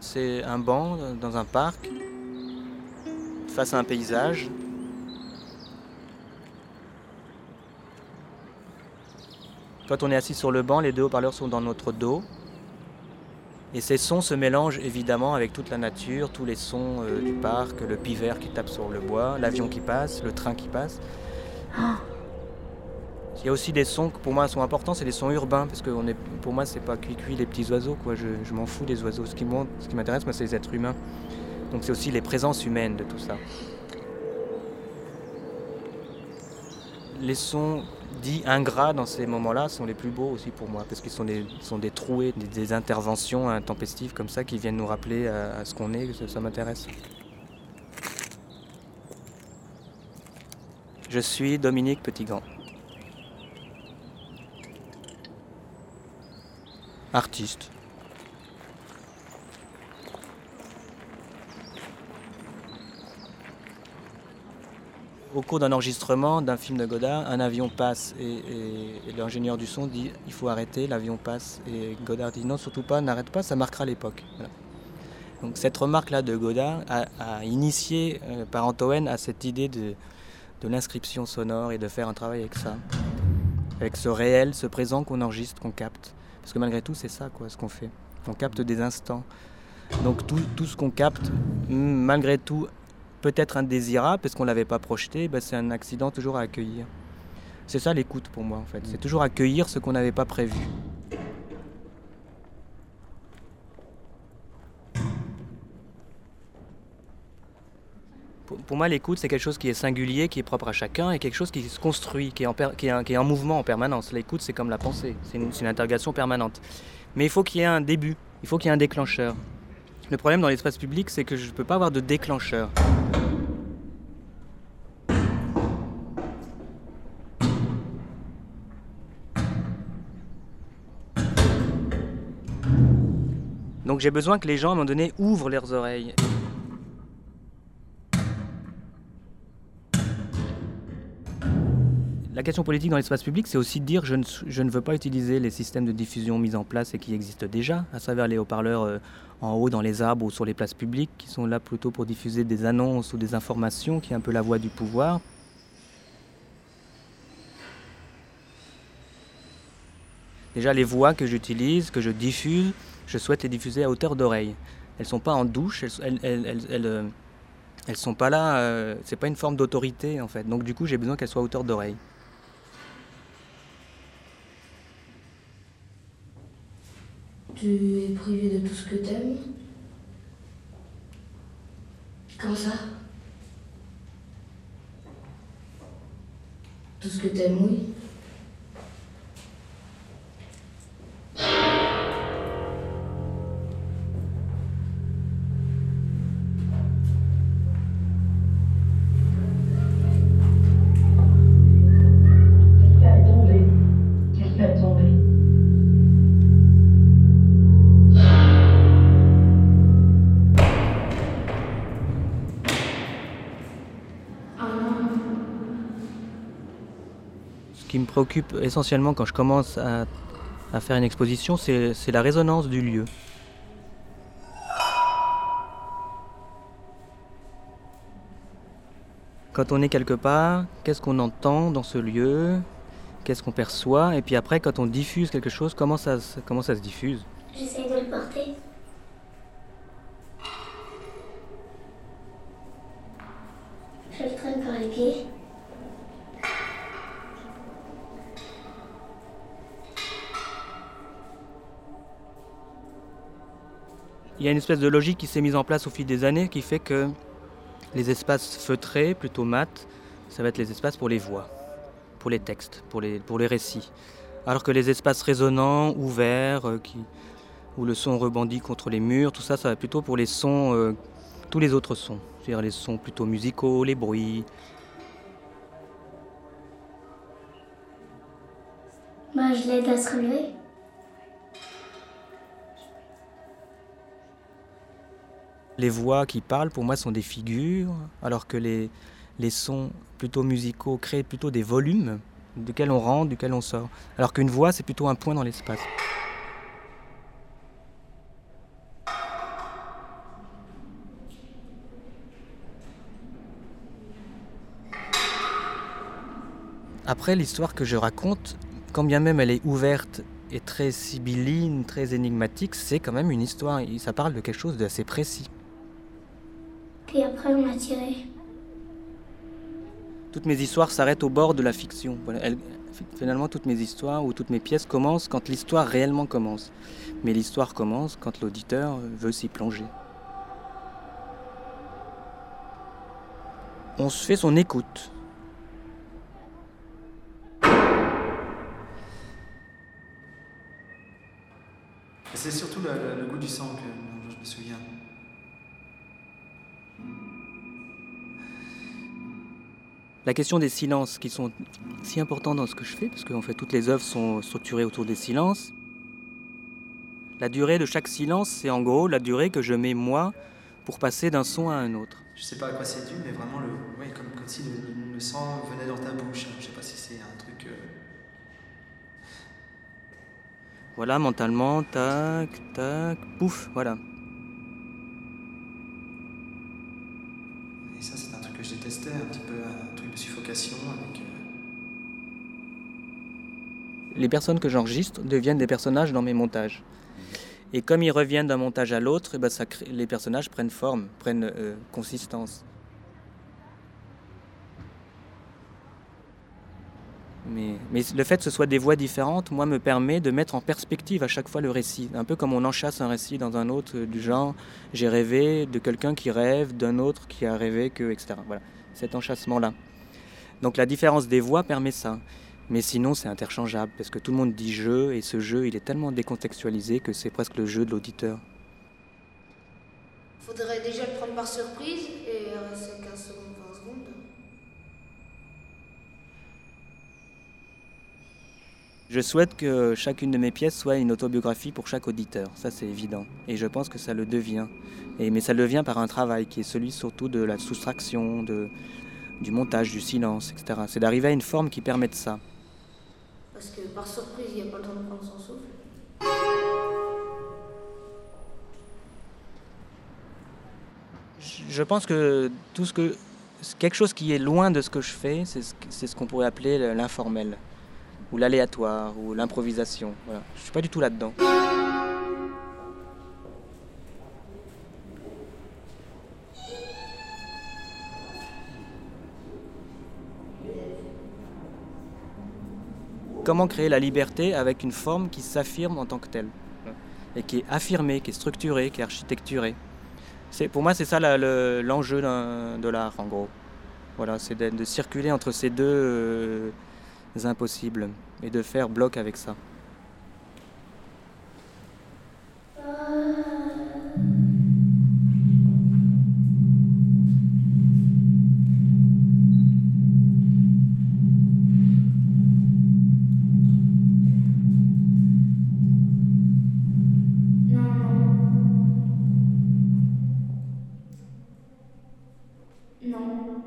C'est un banc dans un parc, face à un paysage. Quand on est assis sur le banc, les deux haut-parleurs sont dans notre dos. Et ces sons se mélangent évidemment avec toute la nature, tous les sons euh, du parc, le pivert qui tape sur le bois, l'avion qui passe, le train qui passe. Il y a aussi des sons qui pour moi sont importants, c'est les sons urbains, parce que est, pour moi c'est pas cuit-cuit les petits oiseaux, quoi. je, m'en fous des oiseaux. Ce qui m'intéresse, moi, c'est les êtres humains. Donc c'est aussi les présences humaines de tout ça. Les sons dits ingrats dans ces moments-là sont les plus beaux aussi pour moi, parce qu'ils sont des, des trouées, des, interventions intempestives comme ça qui viennent nous rappeler à, ce qu'on est, ça, ça m'intéresse. Je suis Dominique Petitgant. Artiste. Au cours d'un enregistrement d'un film de Godard, un avion passe et, l'ingénieur du son dit il faut arrêter, l'avion passe. Et Godard dit non, surtout pas, n'arrête pas, ça marquera l'époque. Donc cette remarque-là de Godard a, initié euh, par Antoine à cette idée de, de l'inscription sonore et de faire un travail avec ça. Avec ce réel, ce présent qu'on enregistre, qu'on capte. Parce que malgré tout, c'est ça quoi, ce qu'on fait. On capte des instants. Donc tout, tout ce qu'on capte, malgré tout, peut-être indésirable parce qu'on ne l'avait pas projeté, ben c'est un accident toujours à accueillir. C'est ça l'écoute pour moi en fait. C'est toujours accueillir ce qu'on n'avait pas prévu. Pour moi, l'écoute, c'est quelque chose qui est singulier, qui est propre à chacun, et quelque chose qui se construit, qui est en, mouvement en permanence. L'écoute, c'est comme la pensée, c'est une, une interrogation permanente. Mais il faut qu'il y ait un début, il faut qu'il y ait un déclencheur. Le problème dans l'espace public, c'est que je ne peux pas avoir de déclencheur. Donc j'ai besoin que les gens, à un moment donné, ouvrent leurs oreilles. La question politique dans l'espace public, c'est aussi de dire je ne, je ne, veux pas utiliser les systèmes de diffusion mis en place et qui existent déjà, à travers les haut-parleurs euh, en haut dans les arbres ou sur les places publiques, qui sont là plutôt pour diffuser des annonces ou des informations, qui est un peu la voix du pouvoir. Déjà, les voix que j'utilise, que je diffuse, je souhaite les diffuser à hauteur d'oreille. Elles ne sont pas en douche, elles, elles, elles, euh, sont pas là, euh, c'est pas une forme d'autorité en fait. Donc du coup, j'ai besoin qu'elles soient à hauteur d'oreille. Tu es privé de tout ce que t'aimes Comment ça Tout ce que t'aimes, oui. Qui me préoccupe essentiellement quand je commence à, faire une exposition, c'est la résonance du lieu. Quand on est quelque part, qu'est-ce qu'on entend dans ce lieu? Qu'est-ce qu'on perçoit? Et puis après, quand on diffuse quelque chose, comment ça, comment ça se diffuse? J'essaie de le porter. Je le traîne par les pieds. Il y a une espèce de logique qui s'est mise en place au fil des années qui fait que les espaces feutrés, plutôt mat, ça va être les espaces pour les voix, pour les textes, pour les, pour les récits. Alors que les espaces résonnants, ouverts, euh, où le son rebondit contre les murs, tout ça, ça va plutôt pour les sons, euh, tous les autres sons. C'est-à-dire les sons plutôt musicaux, les bruits. Bah, je l'aide à se. Les voix qui parlent, pour moi, sont des figures, alors que les, sons plutôt musicaux créent plutôt des volumes. duquel on rentre, duquel on sort. Alors qu'une voix, c'est plutôt un point dans l'espace. Après, l'histoire que je raconte, quand bien même elle est ouverte et très sibylline, très énigmatique, c'est quand même une histoire. Ça parle de quelque chose d'assez précis. Et après, on a tiré. Toutes mes histoires s'arrêtent au bord de la fiction. finalement, toutes mes histoires ou toutes mes pièces commencent quand l'histoire réellement commence. Mais l'histoire commence quand l'auditeur veut s'y plonger. On se fait son écoute. C'est surtout le, goût du sang que je me souviens. La question des silences qui sont si importants dans ce que je fais, parce qu'en fait toutes les œuvres sont structurées autour des silences. La durée de chaque silence, c'est en gros la durée que je mets moi pour passer d'un son à un autre. Je sais pas à quoi c'est dû, mais vraiment le, comme, si le, sang venait dans ta bouche. Je sais pas si c'est un truc. Euh, voilà, mentalement, tac, tac, pouf, voilà. Et ça, je détestais, un truc de suffocation. Euh, Les personnes que j'enregistre deviennent des personnages dans mes montages. Et comme ils reviennent d'un montage à l'autre, eh ben les personnages prennent forme, prennent euh, consistance. Mais, le fait que ce soit des voix différentes, moi, me permet de mettre en perspective à chaque fois le récit. Un peu comme on enchasse un récit dans un autre, euh, du genre j'ai rêvé de quelqu'un qui rêve, d'un autre qui a rêvé que, etc. Voilà, cet enchassement-là. Donc la différence des voix permet ça. Mais sinon, c'est interchangeable parce que tout le monde dit jeu et ce jeu, il est tellement décontextualisé que c'est presque le jeu de l'auditeur. Faudrait déjà le prendre par surprise et rester 15 secondes. Je souhaite que chacune de mes pièces soit une autobiographie pour chaque auditeur, ça c'est évident. Et je pense que ça le devient. Et, mais ça le devient par un travail qui est celui surtout de la soustraction, de, du montage, du silence, etc. C'est d'arriver à une forme qui permette ça. Parce que par surprise, il n'y a pas le temps de prendre son souffle. Je pense que tout ce que quelque chose qui est loin de ce que je fais, c'est ce, ce qu'on pourrait appeler l'informel ou l'aléatoire, ou l'improvisation. Voilà. Je suis pas du tout là-dedans. Comment créer la liberté avec une forme qui s'affirme en tant que telle? Et qui est affirmée, qui est structurée, qui est architecturée. C'est, pour moi, c'est ça l'enjeu de l'art, en gros. Voilà, c'est de, circuler entre ces deux, euh, impossibles et de faire bloc avec ça. Non.